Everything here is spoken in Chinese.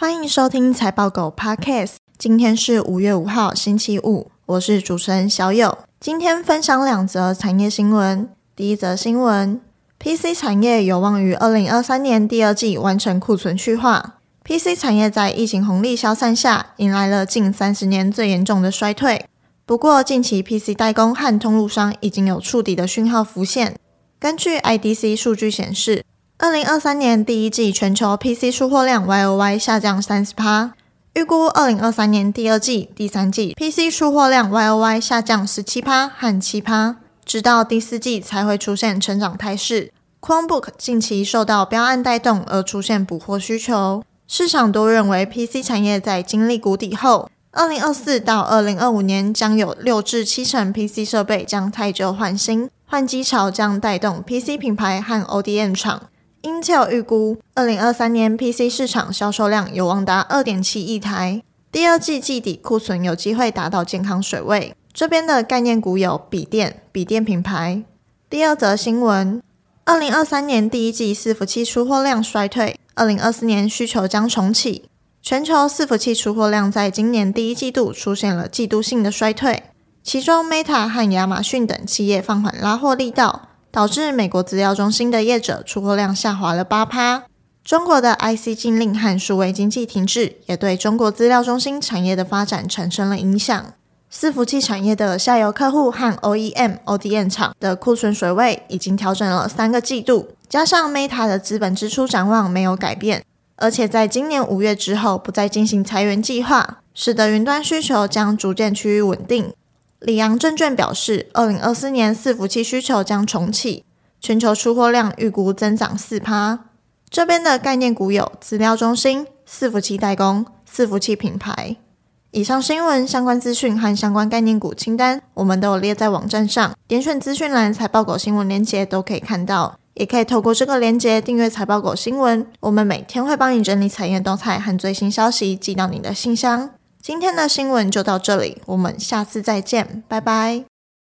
欢迎收听财报狗 Podcast。今天是五月五号，星期五，我是主持人小友。今天分享两则产业新闻。第一则新闻：PC 产业有望于二零二三年第二季完成库存去化。PC 产业在疫情红利消散下，迎来了近三十年最严重的衰退。不过，近期 PC 代工和通路商已经有触底的讯号浮现。根据 IDC 数据显示，二零二三年第一季全球 PC 出货量 YOY 下降三十趴，预估二零二三年第二季、第三季 PC 出货量 YOY 下降十七趴和七趴，直到第四季才会出现成长态势。Chromebook 近期受到标案带动而出现补货需求，市场都认为 PC 产业在经历谷底后，二零二四到二零二五年将有六至七成 PC 设备将汰旧换新，换机潮将带动 PC 品牌和 ODM 厂。Intel 预估，二零二三年 PC 市场销售量有望达二点七亿台，第二季季底库存有机会达到健康水位。这边的概念股有笔电、笔电品牌。第二则新闻，二零二三年第一季伺服器出货量衰退，二零二四年需求将重启。全球伺服器出货量在今年第一季度出现了季度性的衰退，其中 Meta 和亚马逊等企业放缓拉货力道。导致美国资料中心的业者出货量下滑了八趴。中国的 IC 禁令和数位经济停滞，也对中国资料中心产业的发展产生了影响。伺服器产业的下游客户和 OEM、ODM 厂的库存水位已经调整了三个季度，加上 Meta 的资本支出展望没有改变，而且在今年五月之后不再进行裁员计划，使得云端需求将逐渐趋于稳定。里昂证券表示，二零二四年伺服器需求将重启，全球出货量预估增长四趴。这边的概念股有资料中心、伺服器代工、伺服器品牌。以上新闻相关资讯和相关概念股清单，我们都有列在网站上，点选资讯栏财报狗新闻链接都可以看到，也可以透过这个链接订阅财报狗新闻。我们每天会帮你整理产业动态和最新消息，寄到你的信箱。今天的新闻就到这里，我们下次再见，拜拜。